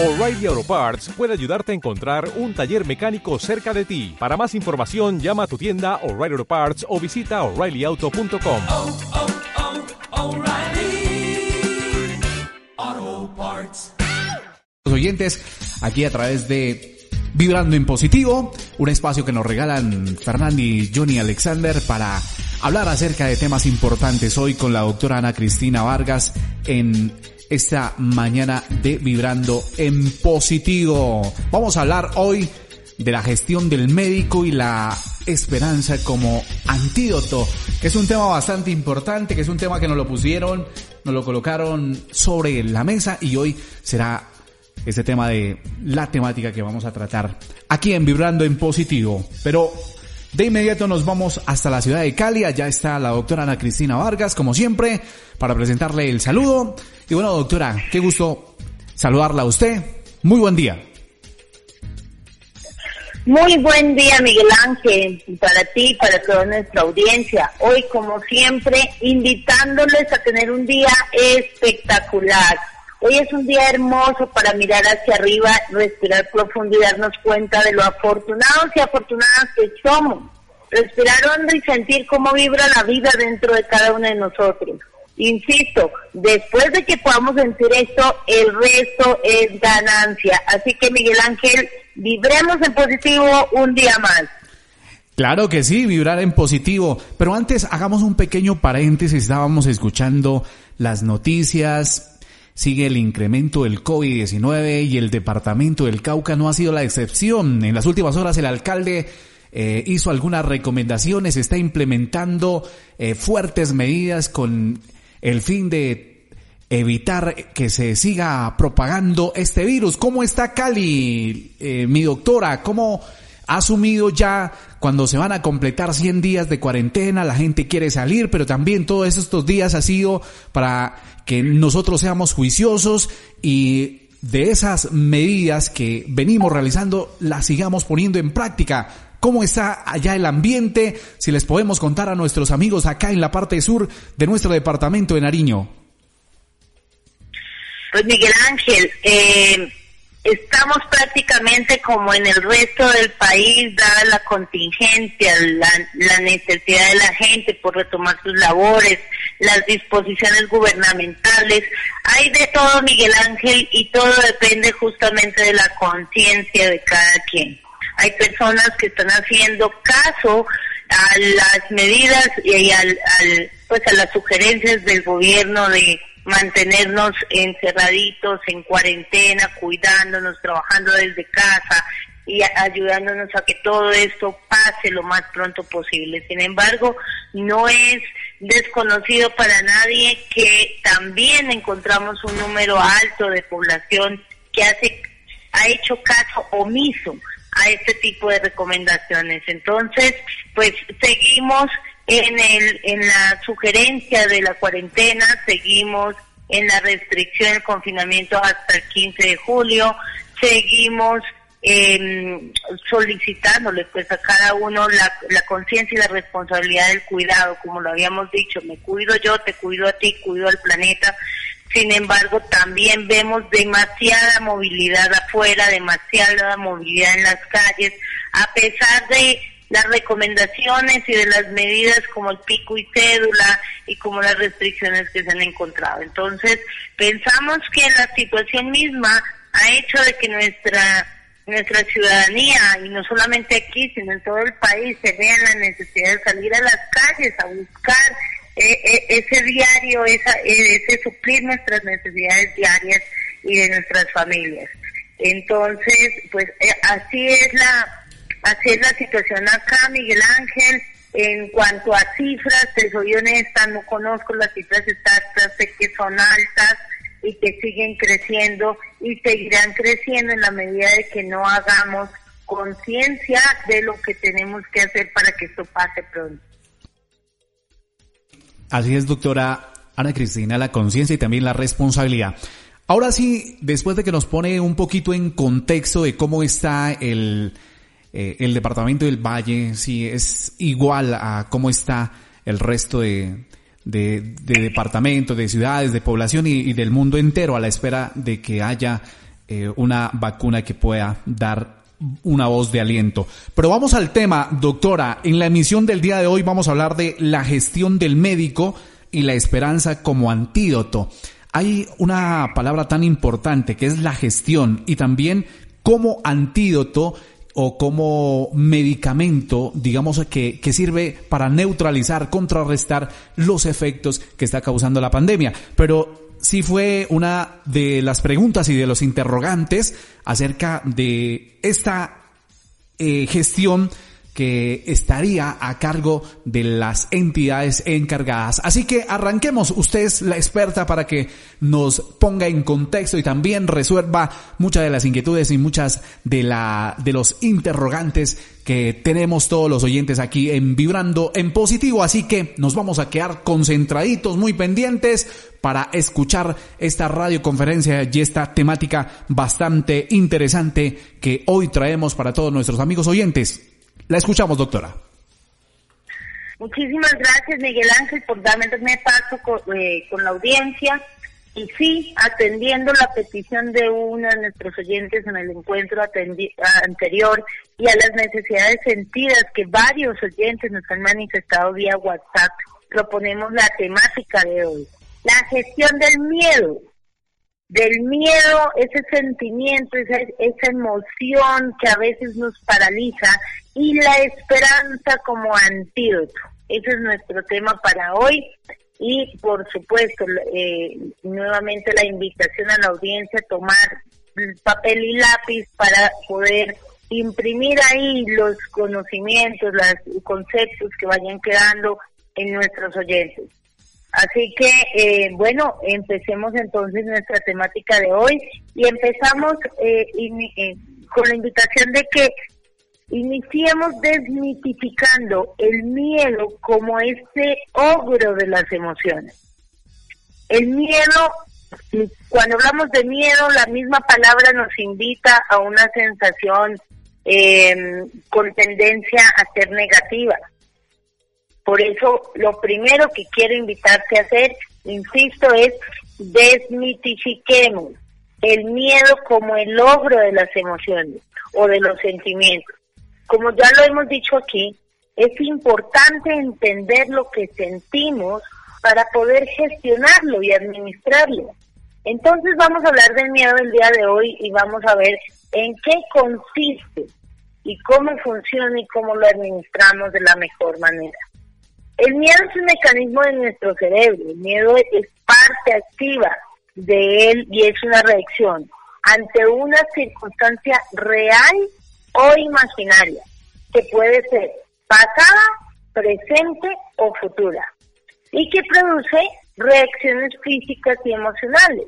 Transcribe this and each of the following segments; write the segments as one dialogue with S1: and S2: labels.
S1: O'Reilly Auto Parts puede ayudarte a encontrar un taller mecánico cerca de ti. Para más información, llama a tu tienda O'Reilly Auto Parts o visita oreillyauto.com.
S2: oh, oh, O'Reilly Auto Parts.
S3: Los oyentes aquí a través de Vibrando en Positivo, un espacio que nos regalan Fernando y Johnny Alexander para hablar acerca de temas importantes hoy con la doctora Ana Cristina Vargas en esta mañana de Vibrando en Positivo. Vamos a hablar hoy de la gestión del médico y la esperanza como antídoto, que es un tema bastante importante, que es un tema que nos lo pusieron, nos lo colocaron sobre la mesa y hoy será este tema de la temática que vamos a tratar aquí en Vibrando en Positivo. Pero de inmediato nos vamos hasta la ciudad de Cali. Allá está la doctora Ana Cristina Vargas, como siempre, para presentarle el saludo. Y bueno, doctora, qué gusto saludarla a usted. Muy buen día.
S4: Muy buen día, Miguel Ángel, para ti para toda nuestra audiencia. Hoy, como siempre, invitándoles a tener un día espectacular. Hoy es un día hermoso para mirar hacia arriba, respirar profundo y darnos cuenta de lo afortunados y afortunadas que somos. Respirar hondo y sentir cómo vibra la vida dentro de cada uno de nosotros. Insisto, después de que podamos sentir esto, el resto es ganancia. Así que Miguel Ángel, vibremos en positivo un día más.
S3: Claro que sí, vibrar en positivo. Pero antes hagamos un pequeño paréntesis. Estábamos escuchando las noticias. Sigue el incremento del COVID-19 y el departamento del Cauca no ha sido la excepción. En las últimas horas el alcalde eh, hizo algunas recomendaciones, está implementando eh, fuertes medidas con el fin de evitar que se siga propagando este virus. ¿Cómo está Cali, eh, mi doctora? ¿Cómo ha asumido ya cuando se van a completar 100 días de cuarentena? La gente quiere salir, pero también todos estos días ha sido para que nosotros seamos juiciosos y de esas medidas que venimos realizando las sigamos poniendo en práctica. ¿Cómo está allá el ambiente? Si les podemos contar a nuestros amigos acá en la parte sur de nuestro departamento de Nariño.
S4: Pues Miguel Ángel, eh, estamos prácticamente como en el resto del país, dada la contingencia, la, la, necesidad de la gente por retomar sus labores, las disposiciones gubernamentales. Hay de todo, Miguel Ángel, y todo depende justamente de la conciencia de cada quien. Hay personas que están haciendo caso a las medidas y al, al, pues a las sugerencias del gobierno de mantenernos encerraditos en cuarentena, cuidándonos, trabajando desde casa y ayudándonos a que todo esto pase lo más pronto posible. Sin embargo, no es desconocido para nadie que también encontramos un número alto de población que hace ha hecho caso omiso a este tipo de recomendaciones. Entonces, pues seguimos en, el, en la sugerencia de la cuarentena, seguimos en la restricción del confinamiento hasta el 15 de julio, seguimos eh, solicitándole pues a cada uno la, la conciencia y la responsabilidad del cuidado, como lo habíamos dicho, me cuido yo, te cuido a ti, cuido al planeta. Sin embargo, también vemos demasiada movilidad afuera, demasiada movilidad en las calles, a pesar de las recomendaciones y de las medidas como el pico y cédula y como las restricciones que se han encontrado. Entonces, pensamos que la situación misma ha hecho de que nuestra nuestra ciudadanía, y no solamente aquí, sino en todo el país, se vea la necesidad de salir a las calles a buscar ese diario, esa, eh, ese suplir nuestras necesidades diarias y de nuestras familias. Entonces, pues así es la así es la situación acá, Miguel Ángel. En cuanto a cifras, te soy honesta, no conozco las cifras exactas, sé que son altas y que siguen creciendo y seguirán creciendo en la medida de que no hagamos conciencia de lo que tenemos que hacer para que esto pase pronto.
S3: Así es, doctora Ana Cristina, la conciencia y también la responsabilidad. Ahora sí, después de que nos pone un poquito en contexto de cómo está el, eh, el departamento del Valle, si es igual a cómo está el resto de, de, de departamentos, de ciudades, de población y, del mundo entero a la espera de que haya eh, una vacuna que pueda dar una voz de aliento. Pero vamos al tema, doctora. En la emisión del día de hoy vamos a hablar de la gestión del médico y la esperanza como antídoto. Hay una palabra tan importante que es la gestión y también como antídoto o como medicamento, digamos, que, que sirve para neutralizar, contrarrestar los efectos que está causando la pandemia. Pero sí fue una de las preguntas y de los interrogantes acerca de esta eh, gestión que estaría a cargo de las entidades encargadas. Así que arranquemos. Usted es la experta para que nos ponga en contexto y también resuelva muchas de las inquietudes y muchas de la, de los interrogantes que tenemos todos los oyentes aquí en Vibrando en Positivo. Así que nos vamos a quedar concentraditos, muy pendientes para escuchar esta radioconferencia y esta temática bastante interesante que hoy traemos para todos nuestros amigos oyentes. La escuchamos, doctora.
S4: Muchísimas gracias, Miguel Ángel, por darme paso con, eh, con la audiencia. Y sí, atendiendo la petición de uno de nuestros oyentes en el encuentro anterior y a las necesidades sentidas que varios oyentes nos han manifestado vía WhatsApp, proponemos la temática de hoy. La gestión del miedo. Del miedo, ese sentimiento, esa, esa emoción que a veces nos paraliza y la esperanza como antídoto. Ese es nuestro tema para hoy y por supuesto eh, nuevamente la invitación a la audiencia a tomar papel y lápiz para poder imprimir ahí los conocimientos, los conceptos que vayan quedando en nuestros oyentes. Así que, eh, bueno, empecemos entonces nuestra temática de hoy y empezamos eh, eh con la invitación de que Iniciemos desmitificando el miedo como ese ogro de las emociones. El miedo, cuando hablamos de miedo, la misma palabra nos invita a una sensación em, con tendencia a ser negativa. Por eso, lo primero que quiero invitarte a hacer, insisto, es desmitifiquemos el miedo como el ogro de las emociones o de los sentimientos como ya lo hemos dicho aquí, es importante entender lo que sentimos para poder gestionarlo y administrarlo. Entonces vamos a hablar del miedo el día de hoy y vamos a ver en qué consiste y cómo funciona y cómo lo administramos de la mejor manera. El miedo es un mecanismo de nuestro cerebro, el miedo es parte activa de él y es una reacción ante una circunstancia real o imaginaria, que puede ser pasada, presente o futura, y que produce reacciones físicas y emocionales.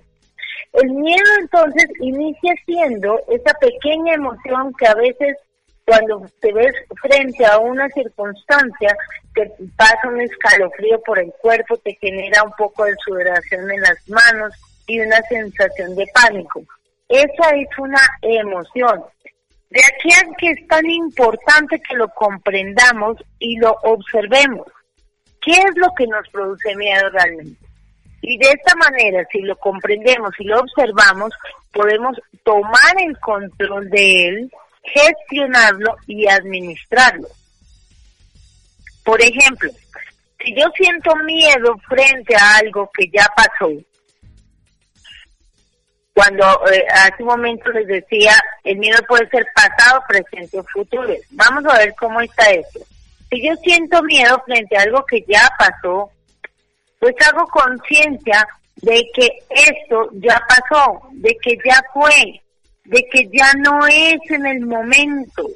S4: El miedo entonces inicia siendo esa pequeña emoción que a veces cuando te ves frente a una circunstancia te pasa un escalofrío por el cuerpo, te genera un poco de sudoración en las manos y una sensación de pánico. Esa es una emoción. De aquí a que es tan importante que lo comprendamos y lo observemos. ¿Qué es lo que nos produce miedo realmente? Y de esta manera, si lo comprendemos y lo observamos, podemos tomar el control de él, gestionarlo y administrarlo. Por ejemplo, si yo siento miedo frente a algo que ya pasó, cuando eh, hace un momento les decía, el miedo puede ser pasado, presente o futuro. Vamos a ver cómo está esto. Si yo siento miedo frente a algo que ya pasó, pues hago conciencia de que esto ya pasó, de que ya fue, de que ya no es en el momento.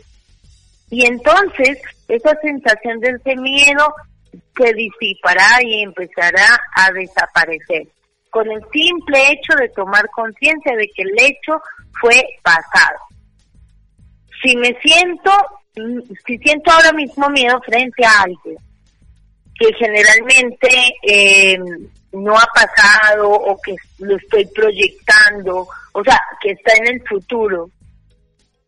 S4: Y entonces esa sensación de ese miedo se disipará y empezará a desaparecer con el simple hecho de tomar conciencia de que el hecho fue pasado. Si me siento, si siento ahora mismo miedo frente a algo que generalmente eh, no ha pasado o que lo estoy proyectando, o sea, que está en el futuro,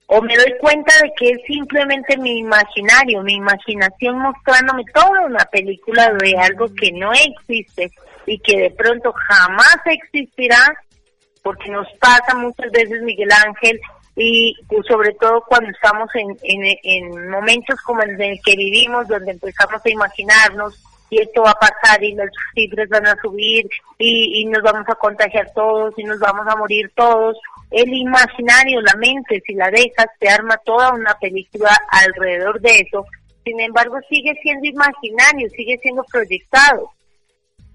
S4: o me doy cuenta de que es simplemente mi imaginario, mi imaginación mostrándome toda una película de algo que no existe y que de pronto jamás existirá, porque nos pasa muchas veces, Miguel Ángel, y sobre todo cuando estamos en, en, en momentos como el que vivimos, donde empezamos a imaginarnos y esto va a pasar y las cifras van a subir y, y nos vamos a contagiar todos y nos vamos a morir todos. El imaginario, la mente, si la dejas, te arma toda una película alrededor de eso. Sin embargo, sigue siendo imaginario, sigue siendo proyectado.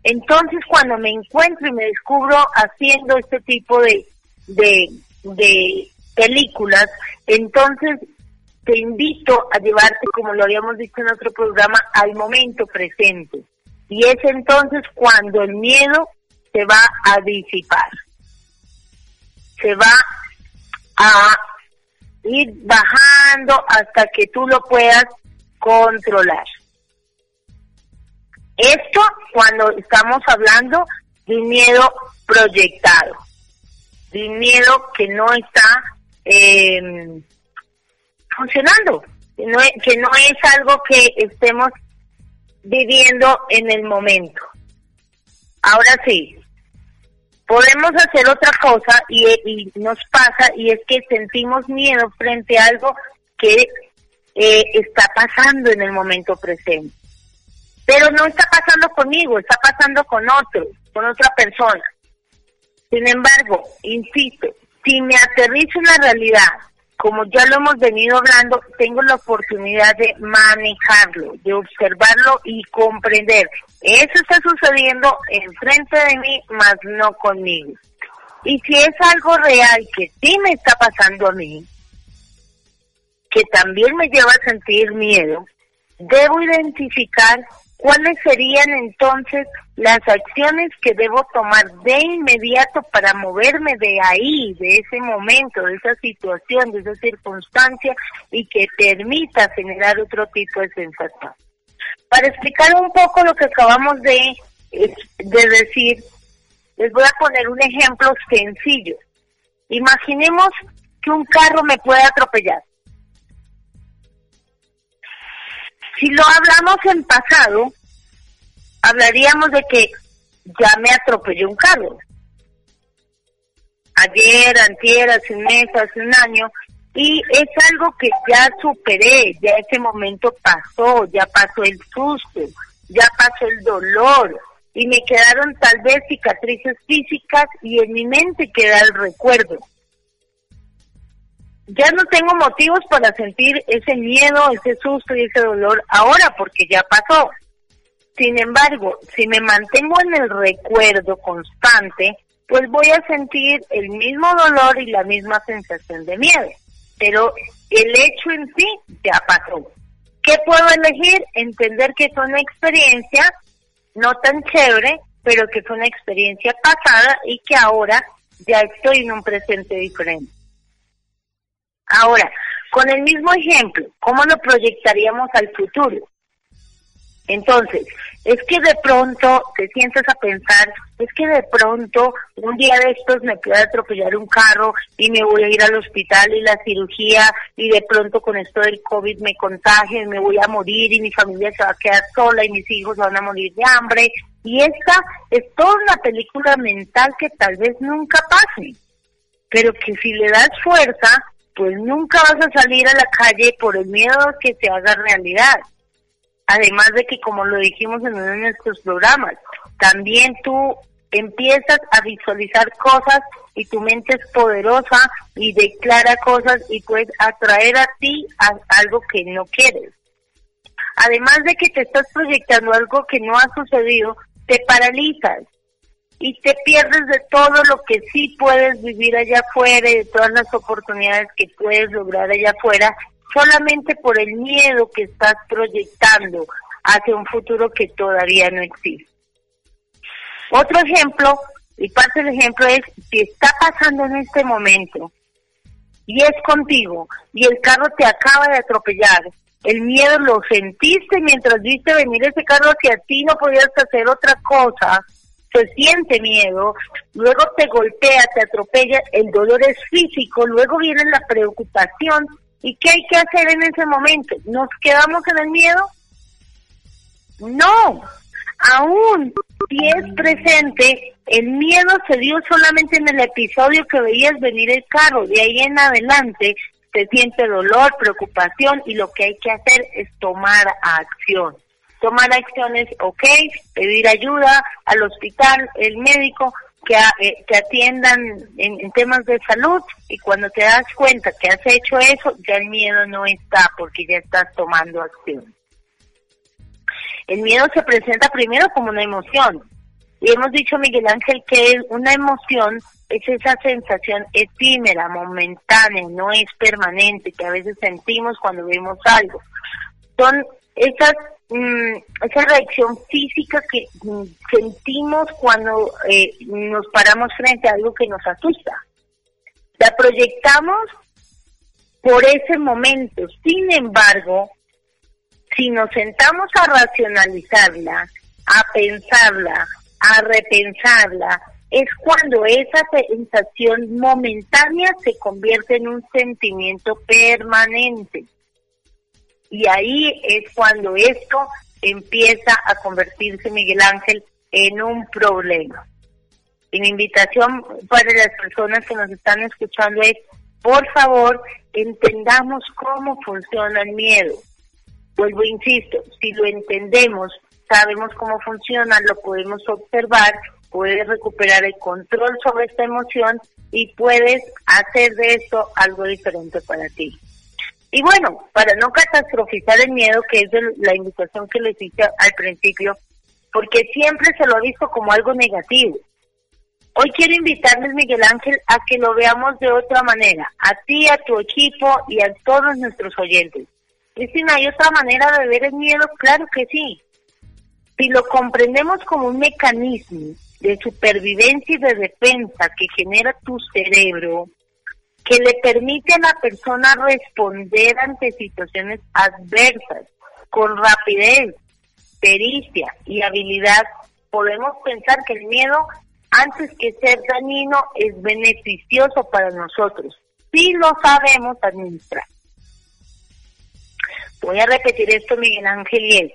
S4: Entonces, cuando me encuentro y me descubro haciendo este tipo de, de, de películas, entonces te invito a llevarte, como lo habíamos dicho en otro programa, al momento presente. Y es entonces cuando el miedo se va a disipar. Se va a ir bajando hasta que tú lo puedas controlar. Esto cuando estamos hablando de miedo proyectado, de miedo que no está eh, funcionando, que no, es, algo que estemos viviendo en el momento. Ahora sí, podemos hacer otra cosa y, y nos pasa y es que sentimos miedo frente a algo que eh, está pasando en el momento presente. Pero no está pasando conmigo, está pasando con otro, con otra persona. Sin embargo, insisto, si me aterrizo en la realidad, como ya lo hemos venido hablando, tengo la oportunidad de manejarlo, de observarlo y comprender. Eso está sucediendo enfrente de mí, más no conmigo. Y si es algo real que sí me está pasando a mí, que también me lleva a sentir miedo, debo identificar cuáles serían entonces las acciones que debo tomar de inmediato para moverme de ahí, de ese momento, de esa situación, de esa circunstancia y que permita generar otro tipo de sensación. Para explicar un poco lo que acabamos de, de decir, les voy a poner un ejemplo sencillo. Imaginemos que un carro me puede atropellar. Si lo hablamos en pasado, hablaríamos de que ya me atropelló un carro. Ayer, antier, hace un mes, hace un año, y es algo que ya superé, ya ese momento pasó, ya pasó el susto, ya pasó el dolor, y me quedaron tal vez cicatrices físicas y en mi mente queda el recuerdo. Ya no tengo motivos para sentir ese miedo, ese susto y ese dolor ahora porque ya pasó. Sin embargo, si me mantengo en el recuerdo constante, pues voy a sentir el mismo dolor y la misma sensación de miedo. Pero el hecho en sí ya pasó. ¿Qué puedo elegir? Entender que fue una experiencia no tan chévere, pero que fue una experiencia pasada y que ahora ya estoy en un presente diferente. Ahora, con el mismo ejemplo, ¿cómo lo proyectaríamos al futuro? Entonces, es que de pronto te sientas a pensar, es que de pronto un día de estos me puede atropellar un carro y me voy a ir al hospital y la cirugía y de pronto con esto del COVID me contagio y me voy a morir y mi familia se va a quedar sola y mis hijos van a morir de hambre. Y esta es toda una película mental que tal vez nunca pase, pero que si le das fuerza, pues nunca vas a salir a la calle por el miedo que se haga realidad. Además de que, como lo dijimos en uno de nuestros programas, también tú empiezas a visualizar cosas y tu mente es poderosa y declara cosas y puedes atraer a ti algo que no quieres. Además de que te estás proyectando algo que no ha sucedido, te paralizas y te pierdes de todo lo que sí puedes vivir allá afuera y de todas las oportunidades que puedes lograr allá afuera solamente por el miedo que estás proyectando hacia un futuro que todavía no existe. Otro ejemplo, y parte del ejemplo es, si está pasando en este momento y es contigo y el carro te acaba de atropellar, el miedo lo sentiste mientras viste venir ese carro hacia ti, no podías hacer otra cosa, se siente miedo, luego te golpea, te atropella, el dolor es físico, luego viene la preocupación ¿Y qué hay que hacer en ese momento? ¿Nos quedamos en el miedo? No. aún si es presente, el miedo se dio solamente en el episodio que veías venir el carro. De ahí en adelante se siente dolor, preocupación y lo que hay que hacer es tomar acción. Tomar acciones, ok, pedir ayuda al hospital, el médico, que, eh, que atiendan en, en, temas de salud y cuando te das cuenta que has hecho eso, ya el miedo no está porque ya estás tomando acción. El miedo se presenta primero como una emoción. Y hemos dicho, Miguel Ángel, que una emoción es esa sensación efímera, momentánea, no es permanente, que a veces sentimos cuando vemos algo. Son esas mm, esa reacción física que mm, sentimos cuando eh, nos paramos frente a algo que nos asusta. La proyectamos por ese momento. Sin embargo, si nos sentamos a racionalizarla, a pensarla, a repensarla, es cuando esa sensación momentánea se convierte en un sentimiento permanente. Y ahí es cuando esto empieza a convertirse, Miguel Ángel, en un problema. Mi invitación para las personas que nos están escuchando es, por favor, entendamos cómo funciona el miedo. Vuelvo, insisto, si lo entendemos, sabemos cómo funciona, lo podemos observar, puedes recuperar el control sobre esta emoción y puedes hacer de esto algo diferente para ti. Y bueno, para no catastrofizar el miedo, que es la invitación que les hice al principio, porque siempre se lo ha visto como algo negativo. Hoy quiero invitarles, Miguel Ángel, a que lo veamos de otra manera, a ti, a tu equipo y a todos nuestros oyentes. Cristina, ¿hay otra manera de ver el miedo? Claro que sí. Si lo comprendemos como un mecanismo de supervivencia y de defensa que genera tu cerebro, que le permite a la persona responder ante situaciones adversas con rapidez, pericia y habilidad, podemos pensar que el miedo, antes que ser dañino, es beneficioso para nosotros, si lo sabemos administrar. Voy a repetir esto, Miguel Ángel, y es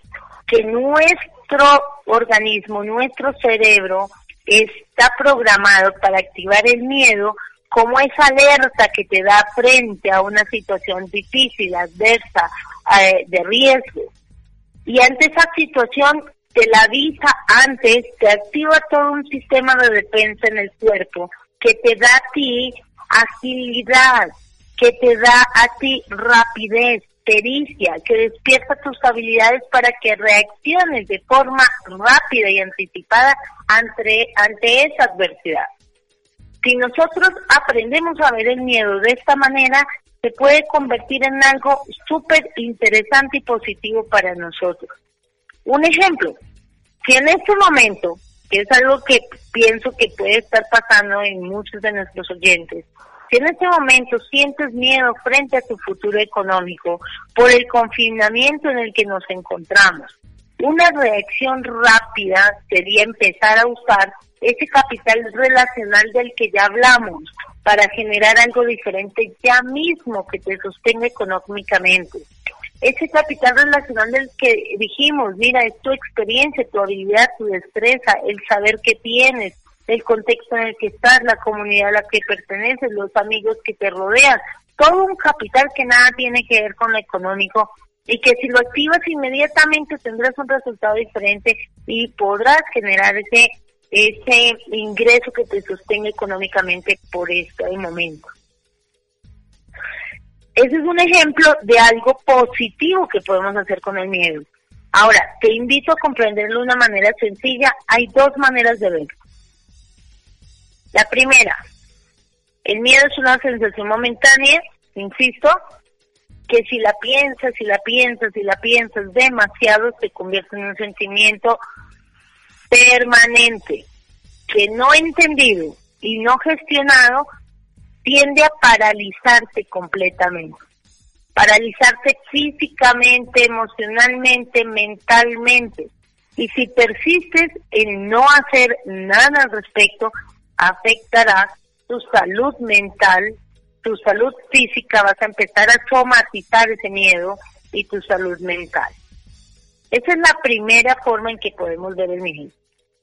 S4: que nuestro organismo, nuestro cerebro, está programado para activar el miedo como esa alerta que te da frente a una situación difícil, adversa, eh, de riesgo. Y ante esa situación te la avisa antes, te activa todo un sistema de defensa en el cuerpo que te da a ti agilidad, que te da a ti rapidez, pericia, que despierta tus habilidades para que reacciones de forma rápida y anticipada ante, ante esa adversidad. Si nosotros aprendemos a ver el miedo de esta manera, se puede convertir en algo súper interesante y positivo para nosotros. Un ejemplo, si en este momento, que es algo que pienso que puede estar pasando en muchos de nuestros oyentes, si en este momento sientes miedo frente a tu futuro económico por el confinamiento en el que nos encontramos, una reacción rápida sería empezar a usar ese capital relacional del que ya hablamos para generar algo diferente ya mismo que te sostenga económicamente. Ese capital relacional del que dijimos, mira, es tu experiencia, tu habilidad, tu destreza, el saber que tienes, el contexto en el que estás, la comunidad a la que perteneces, los amigos que te rodean, todo un capital que nada tiene que ver con lo económico y que si lo activas inmediatamente tendrás un resultado diferente y podrás generar ese ese ingreso que te sostenga económicamente por este momento. Ese es un ejemplo de algo positivo que podemos hacer con el miedo. Ahora, te invito a comprenderlo de una manera sencilla. Hay dos maneras de verlo. La primera, el miedo es una sensación momentánea, insisto, que si la piensas, si la piensas, si la piensas demasiado, se convierte en un sentimiento permanente, que no entendido y no gestionado, tiende a paralizarse completamente. Paralizarse físicamente, emocionalmente, mentalmente. Y si persistes en no hacer nada al respecto, afectará tu salud mental, tu salud física, vas a empezar a somatizar ese miedo y tu salud mental. Esa es la primera forma en que podemos ver el miedo.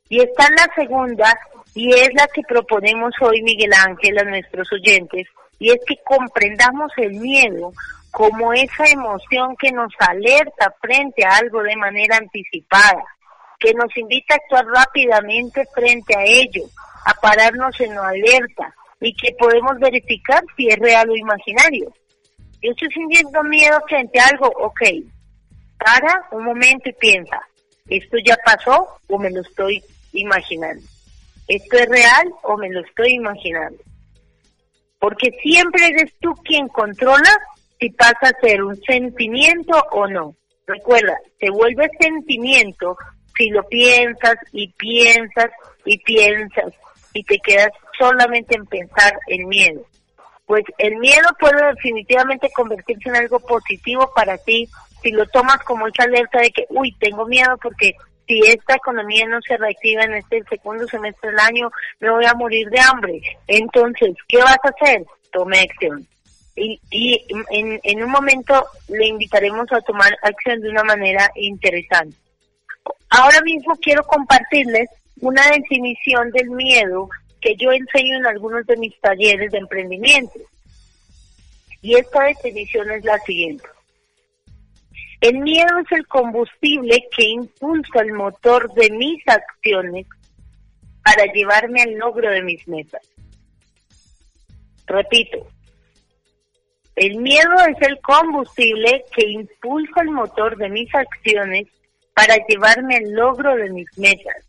S4: Y está la segunda, y es la que proponemos hoy Miguel Ángel a nuestros oyentes, y es que comprendamos el miedo como esa emoción que nos alerta frente a algo de manera anticipada, que nos invita a actuar rápidamente frente a ello, a pararnos en la alerta y que podemos verificar si es real o imaginario. Yo estoy sintiendo miedo frente a algo, ok, para un momento y piensa, ¿esto ya pasó o me lo estoy imaginando? ¿Esto es real o me lo estoy imaginando? Porque siempre eres tú quien controla si pasa a ser un sentimiento o no. Recuerda, se vuelve sentimiento si lo piensas y piensas y piensas y te quedas solamente en pensar el miedo. Pues el miedo puede definitivamente convertirse en algo positivo para ti si lo tomas como esa alerta de que, uy, tengo miedo porque si esta economía no se reactiva en este segundo semestre del año, me voy a morir de hambre. Entonces, ¿qué vas a hacer? Tome acción. Y, y en, en un momento le invitaremos a tomar acción de una manera interesante. Ahora mismo quiero compartirles una definición del miedo que yo enseño en algunos de mis talleres de emprendimiento. Y esta definición es la siguiente. El miedo es el combustible que impulsa el motor de mis acciones para llevarme al logro de mis metas. Repito, el miedo es el combustible que impulsa el motor de mis acciones para llevarme al logro de mis metas.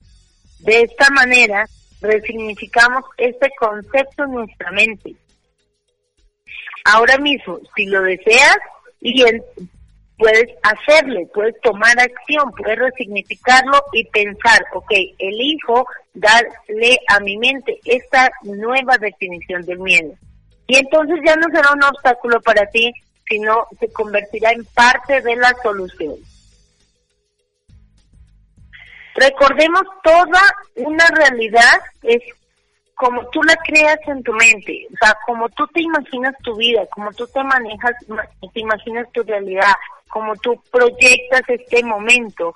S4: De esta manera, resignificamos este concepto en nuestra mente. Ahora mismo, si lo deseas, y puedes hacerlo, puedes tomar acción, puedes resignificarlo y pensar, ok, elijo darle a mi mente esta nueva definición del miedo. Y entonces ya no será un obstáculo para ti, sino se convertirá en parte de la solución. Recordemos toda una realidad es como tú la creas en tu mente, o sea, como tú te imaginas tu vida, como tú te manejas, te imaginas tu realidad, como tú proyectas este momento,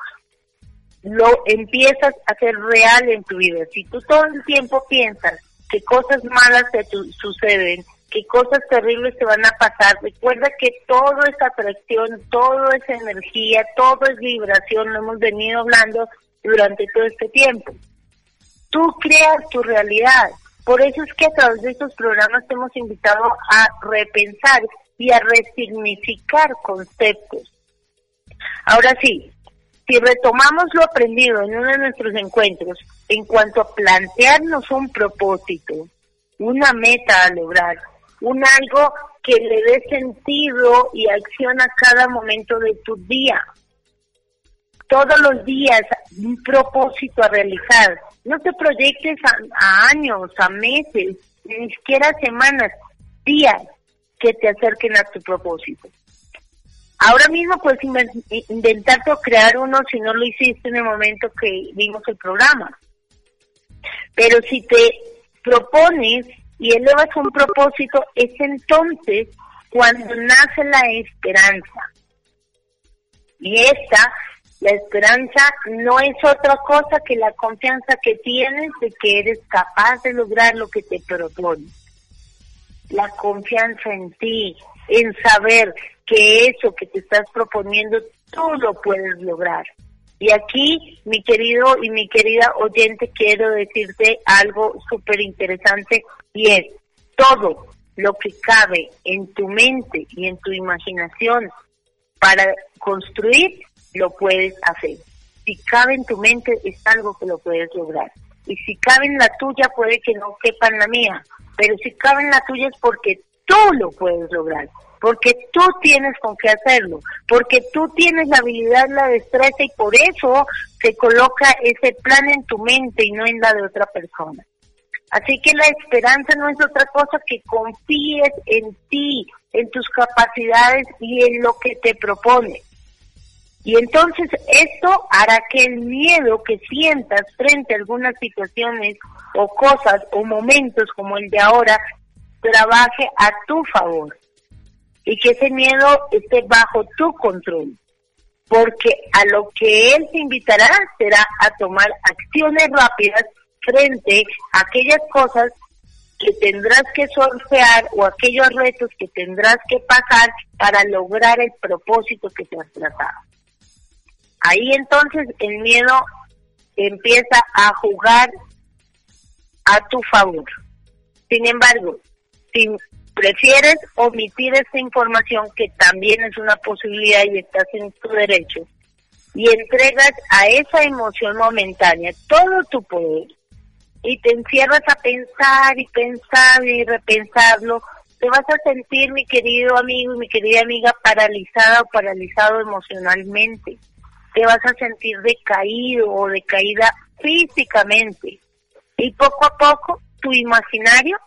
S4: lo empiezas a hacer real en tu vida. Si tú todo el tiempo piensas que cosas malas te suceden, que cosas terribles te van a pasar, recuerda que todo es atracción, todo es energía, todo es vibración, lo hemos venido hablando durante todo este tiempo. Tú creas tu realidad. Por eso es que a través de estos programas te hemos invitado a repensar y a resignificar conceptos. Ahora sí, si retomamos lo aprendido en uno de nuestros encuentros en cuanto a plantearnos un propósito, una meta a lograr, un algo que le dé sentido y acción a cada momento de tu día, todos los días un propósito a realizar. No te proyectes a, años, a meses, ni siquiera semanas, días que te acerquen a tu propósito. Ahora mismo puedes inventarte o crear uno si no lo hiciste en el momento que vimos el programa. Pero si te propones y elevas un propósito, es entonces cuando nace la esperanza. Y esta la esperanza no es otra cosa que la confianza que tienes de que eres capaz de lograr lo que te propones. La confianza en ti, en saber que eso que te estás proponiendo tú lo puedes lograr. Y aquí, mi querido y mi querida oyente, quiero decirte algo súper interesante y es todo lo que cabe en tu mente y en tu imaginación para construir lo puedes hacer. Si cabe en tu mente, es algo que lo puedes lograr. Y si cabe en la tuya, puede que no quepa en la mía. Pero si cabe en la tuya es porque tú lo puedes lograr. Porque tú tienes con qué hacerlo. Porque tú tienes la habilidad, la destreza y por eso se coloca ese plan en tu mente y no en la de otra persona. Así que la esperanza no es otra cosa que confíes en ti, en tus capacidades y en lo que te propones. Y entonces esto hará que el miedo que sientas frente a algunas situaciones o cosas o momentos como el de ahora trabaje a tu favor y que ese miedo esté bajo tu control. porque a lo que él te invitará será a tomar acciones rápidas frente a aquellas cosas que tendrás que sortear o aquellos retos que tendrás que pasar para lograr el propósito que te has tratado. Ahí entonces el miedo empieza a jugar a tu favor. Sin embargo, si prefieres omitir esta información, que también es una posibilidad y estás en tu derecho, y entregas a esa emoción momentánea todo tu poder, y te encierras a pensar y pensar y repensarlo, te vas a sentir, mi querido amigo y mi querida amiga, paralizada o paralizado emocionalmente. Te vas a sentir decaído o decaída físicamente. Y poco a poco tu imaginario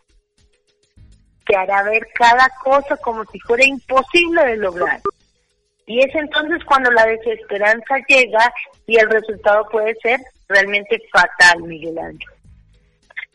S4: te hará ver cada cosa como si fuera imposible de lograr. Y es entonces cuando la desesperanza llega y el resultado puede ser realmente fatal, Miguel Ángel.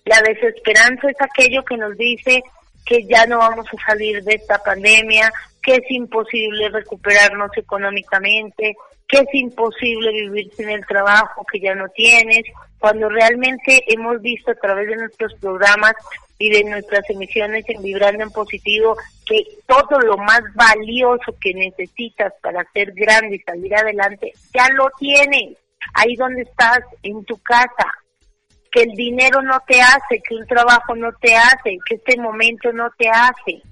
S4: La desesperanza es aquello que nos dice que ya no vamos a salir de esta pandemia, que es imposible recuperarnos económicamente, que es imposible vivir sin el trabajo que ya no tienes, cuando realmente hemos visto a través de nuestros programas y de nuestras emisiones en Vibrando en Positivo que todo lo más valioso que necesitas para ser grande y salir adelante, ya lo tienes, ahí donde estás, en tu casa, que el dinero no te hace, que un trabajo no te hace, que este momento no te hace,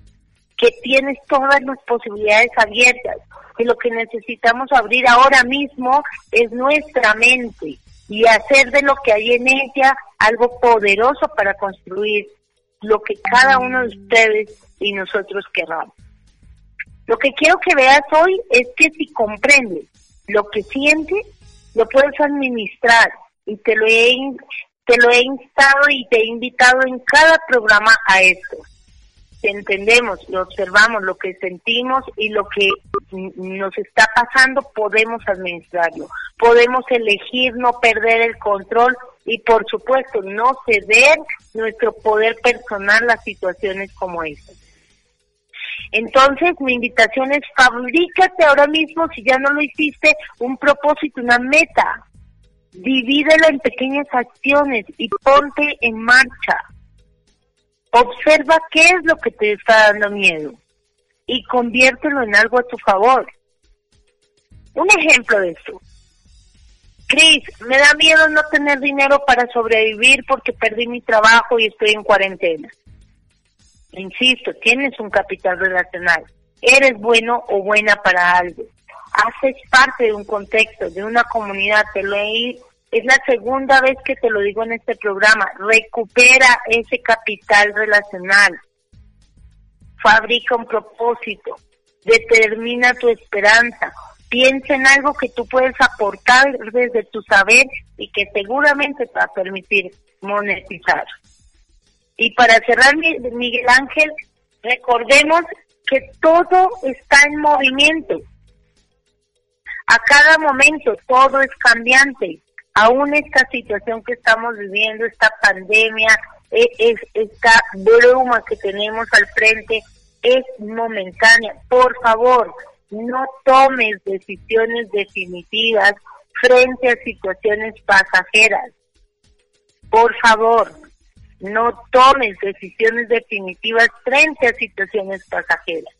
S4: que tienes todas las posibilidades abiertas, que lo que necesitamos abrir ahora mismo es nuestra mente y hacer de lo que hay en ella algo poderoso para construir lo que cada uno de ustedes y nosotros queramos. Lo que quiero que veas hoy es que si comprendes lo que sientes, lo puedes administrar y te lo he te lo he instado y te he invitado en cada programa a esto. Entendemos, lo observamos, lo que sentimos y lo que nos está pasando, podemos administrarlo. Podemos elegir no perder el control y, por supuesto, no ceder nuestro poder personal a situaciones como estas. Entonces, mi invitación es fabrícate ahora mismo, si ya no lo hiciste, un propósito, una meta Divídelo en pequeñas acciones y ponte en marcha. Observa qué es lo que te está dando miedo y conviértelo en algo a tu favor. Un ejemplo de esto. Cris, me da miedo no tener dinero para sobrevivir porque perdí mi trabajo y estoy en cuarentena. Insisto, tienes un capital relacional. Eres bueno o buena para algo haces parte de un contexto, de una comunidad, te lo he, es la segunda vez que te lo digo en este programa, recupera ese capital relacional, fabrica un propósito, determina tu esperanza, piensa en algo que tú puedes aportar desde tu saber y que seguramente te va a permitir monetizar. Y para cerrar, Miguel Ángel, recordemos que todo está en movimiento. A cada momento todo es cambiante. Aún esta situación que estamos viviendo, esta pandemia, e, es, esta bruma que tenemos al frente, es momentánea. Por favor, no tomes decisiones definitivas frente a situaciones pasajeras. Por favor, no tomes decisiones definitivas frente a situaciones pasajeras.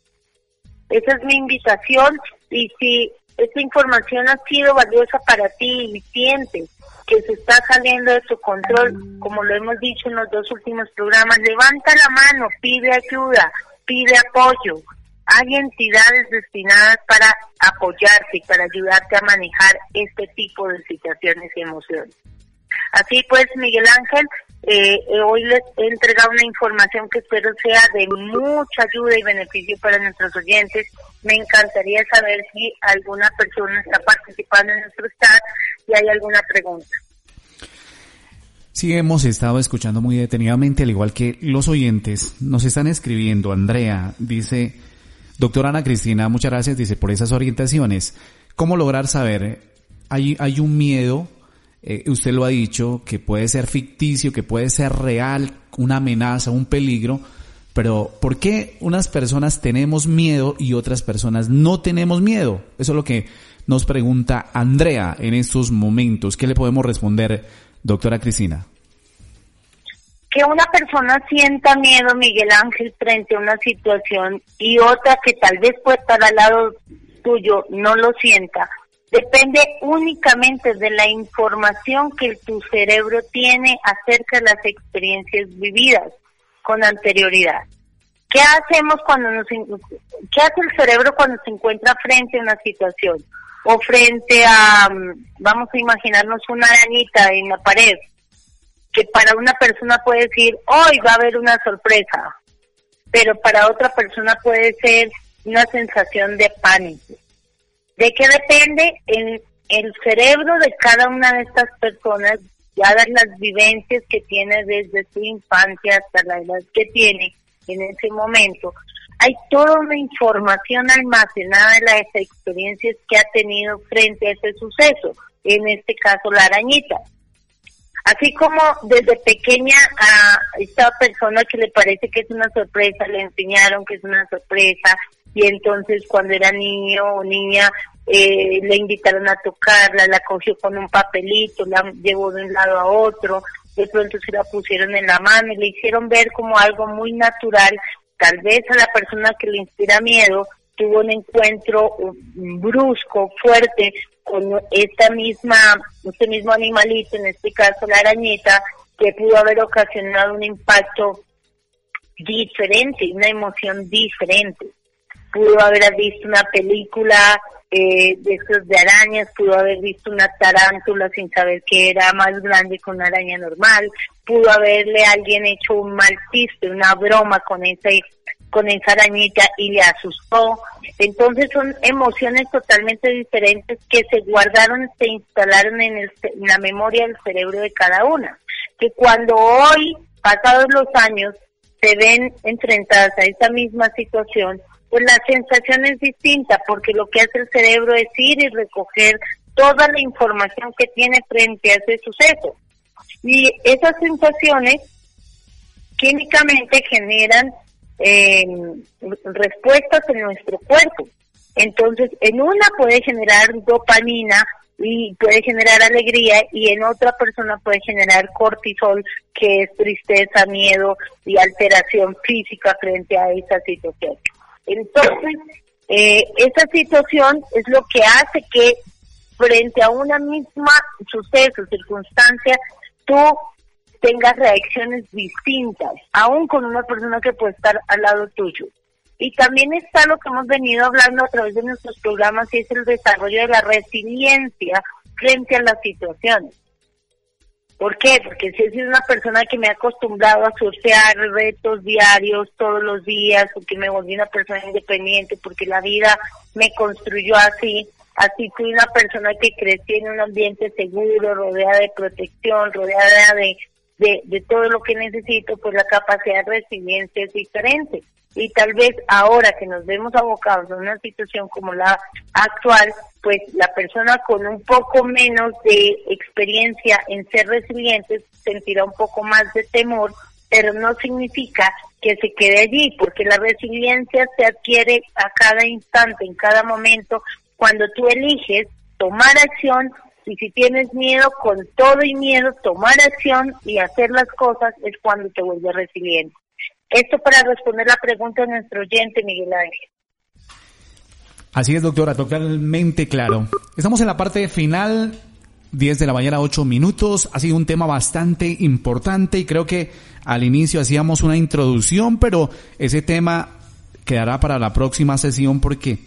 S4: Esa es mi invitación y si esta información ha sido valiosa para ti y sientes que se está saliendo de tu control, como lo hemos dicho en los dos últimos programas, levanta la mano, pide ayuda, pide apoyo. Hay entidades destinadas para apoyarte y para ayudarte a manejar este tipo de situaciones y emociones. Así pues, Miguel Ángel, eh, eh, hoy les he entregado una información que espero sea de mucha ayuda y beneficio para nuestros oyentes. Me encantaría saber si alguna persona está participando en nuestro chat y hay alguna pregunta.
S3: Sí, hemos estado escuchando muy detenidamente, al igual que los oyentes. Nos están escribiendo. Andrea dice, doctora Ana Cristina, muchas gracias, dice, por esas orientaciones. ¿Cómo lograr saber? Hay, hay un miedo eh, usted lo ha dicho, que puede ser ficticio, que puede ser real, una amenaza, un peligro, pero ¿por qué unas personas tenemos miedo y otras personas no tenemos miedo? Eso es lo que nos pregunta Andrea en estos momentos. ¿Qué le podemos responder, doctora Cristina?
S4: que una persona sienta miedo, Miguel Ángel, frente a una situación y otra que tal vez pueda estar al lado tuyo no lo sienta, depende únicamente de la información que tu cerebro tiene acerca de las experiencias vividas con anterioridad. ¿Qué hacemos cuando nos qué hace el cerebro cuando se encuentra frente a una situación o frente a mm, vamos a imaginarnos una arañita en la pared? que para una persona puede decir, hoy va a haber una sorpresa, pero para otra persona puede ser una sensación de pánico. ¿De qué depende? En el cerebro de cada una de estas personas, ya las vivencias que tiene desde su infancia hasta la edad que tiene en ese momento, hay toda una información almacenada de las experiencias que ha tenido frente a ese suceso, en este caso la arañita. Así como desde pequeña a esta persona que le parece que es una sorpresa, le enseñaron que es una sorpresa y entonces cuando era niño o niña eh, le invitaron a tocarla, la cogió con un papelito, la llevó de un lado a otro, de pronto se la pusieron en la mano y le hicieron ver como algo muy natural, tal vez a la persona que le inspira miedo tuvo un encuentro brusco, fuerte con esta misma, este mismo animalito, en este caso la arañita, que pudo haber ocasionado un impacto diferente, una emoción diferente. Pudo haber visto una película eh, de estos de arañas, pudo haber visto una tarántula sin saber que era más grande que una araña normal, pudo haberle alguien hecho un mal chiste, una broma con ese con esa arañita y le asustó. Entonces son emociones totalmente diferentes que se guardaron, se instalaron en, el, en la memoria del cerebro de cada una. Que cuando hoy, pasados los años, se ven enfrentadas a esa misma situación, pues la sensación es distinta porque lo que hace el cerebro es ir y recoger toda la información que tiene frente a ese suceso. Y esas sensaciones químicamente generan eh, respuestas en nuestro cuerpo. Entonces, en una puede generar dopamina y puede generar alegría y en otra persona puede generar cortisol, que es tristeza, miedo y alteración física frente a esa situación. Entonces, eh, esa situación es lo que hace que frente a una misma suceso, circunstancia, tú tengas reacciones distintas, aún con una persona que puede estar al lado tuyo. Y también está lo que hemos venido hablando a través de nuestros programas y es el desarrollo de la resiliencia frente a las situaciones. ¿Por qué? Porque si es una persona que me ha acostumbrado a surfear retos diarios todos los días, o que me volví una persona independiente, porque la vida me construyó así, así fui una persona que crecí en un ambiente seguro, rodeada de protección, rodeada de de, de todo lo que necesito, pues la capacidad de resiliencia es diferente. Y tal vez ahora que nos vemos abocados a una situación como la actual, pues la persona con un poco menos de experiencia en ser resiliente sentirá un poco más de temor, pero no significa que se quede allí, porque la resiliencia se adquiere a cada instante, en cada momento, cuando tú eliges tomar acción y si tienes miedo, con todo y miedo, tomar acción y hacer las cosas es cuando te vuelves resiliente. Esto para responder la pregunta de nuestro oyente, Miguel Ángel.
S3: Así es, doctora, totalmente claro. Estamos en la parte final, 10 de la mañana, 8 minutos. Ha sido un tema bastante importante y creo que al inicio hacíamos una introducción, pero ese tema quedará para la próxima sesión porque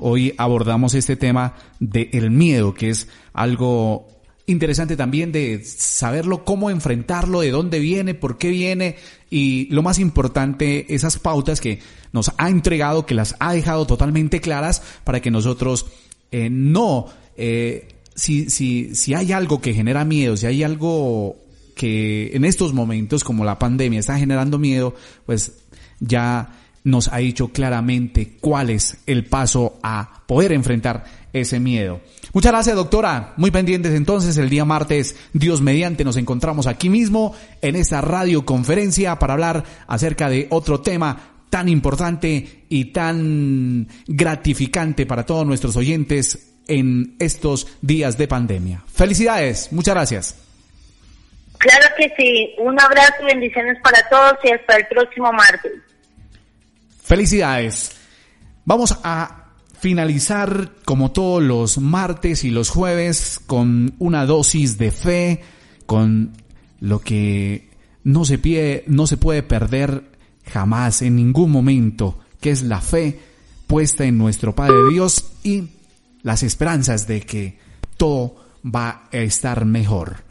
S3: Hoy abordamos este tema del miedo, que es algo interesante también de saberlo, cómo enfrentarlo, de dónde viene, por qué viene y lo más importante, esas pautas que nos ha entregado, que las ha dejado totalmente claras para que nosotros eh, no, eh, si, si, si hay algo que genera miedo, si hay algo que en estos momentos como la pandemia está generando miedo, pues ya nos ha dicho claramente cuál es el paso a poder enfrentar ese miedo. Muchas gracias, doctora. Muy pendientes entonces, el día martes, Dios mediante, nos encontramos aquí mismo en esta radioconferencia para hablar acerca de otro tema tan importante y tan gratificante para todos nuestros oyentes en estos días de pandemia. Felicidades, muchas gracias.
S4: Claro que sí. Un abrazo y bendiciones para todos y hasta el próximo martes.
S3: Felicidades. Vamos a finalizar como todos los martes y los jueves con una dosis de fe, con lo que no se, pie, no se puede perder jamás, en ningún momento, que es la fe puesta en nuestro Padre Dios y las esperanzas de que todo va a estar mejor.